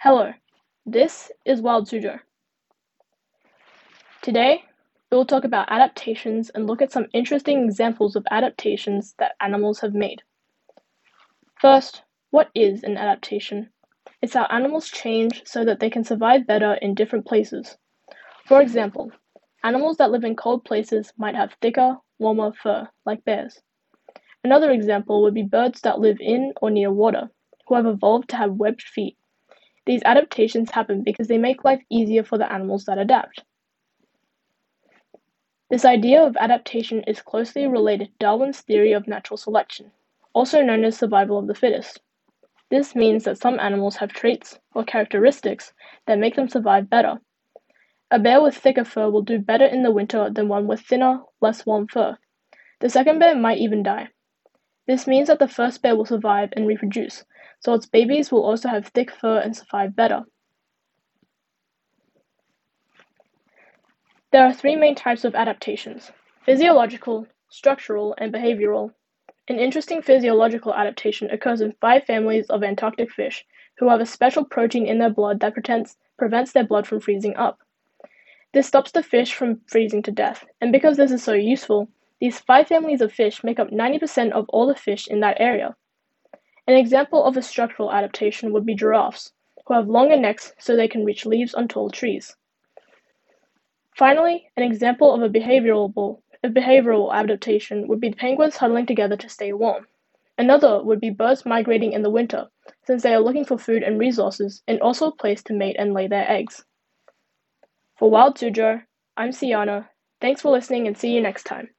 Hello, this is Wild Suzhou. Today, we will talk about adaptations and look at some interesting examples of adaptations that animals have made. First, what is an adaptation? It's how animals change so that they can survive better in different places. For example, animals that live in cold places might have thicker, warmer fur, like bears. Another example would be birds that live in or near water, who have evolved to have webbed feet. These adaptations happen because they make life easier for the animals that adapt. This idea of adaptation is closely related to Darwin's theory of natural selection, also known as survival of the fittest. This means that some animals have traits or characteristics that make them survive better. A bear with thicker fur will do better in the winter than one with thinner, less warm fur. The second bear might even die. This means that the first bear will survive and reproduce, so its babies will also have thick fur and survive better. There are three main types of adaptations physiological, structural, and behavioral. An interesting physiological adaptation occurs in five families of Antarctic fish who have a special protein in their blood that prevents, prevents their blood from freezing up. This stops the fish from freezing to death, and because this is so useful, these five families of fish make up 90% of all the fish in that area. An example of a structural adaptation would be giraffes, who have longer necks so they can reach leaves on tall trees. Finally, an example of a behavioral, a behavioral adaptation would be penguins huddling together to stay warm. Another would be birds migrating in the winter, since they are looking for food and resources and also a place to mate and lay their eggs. For Wild Suzhou, I'm Siana. Thanks for listening and see you next time.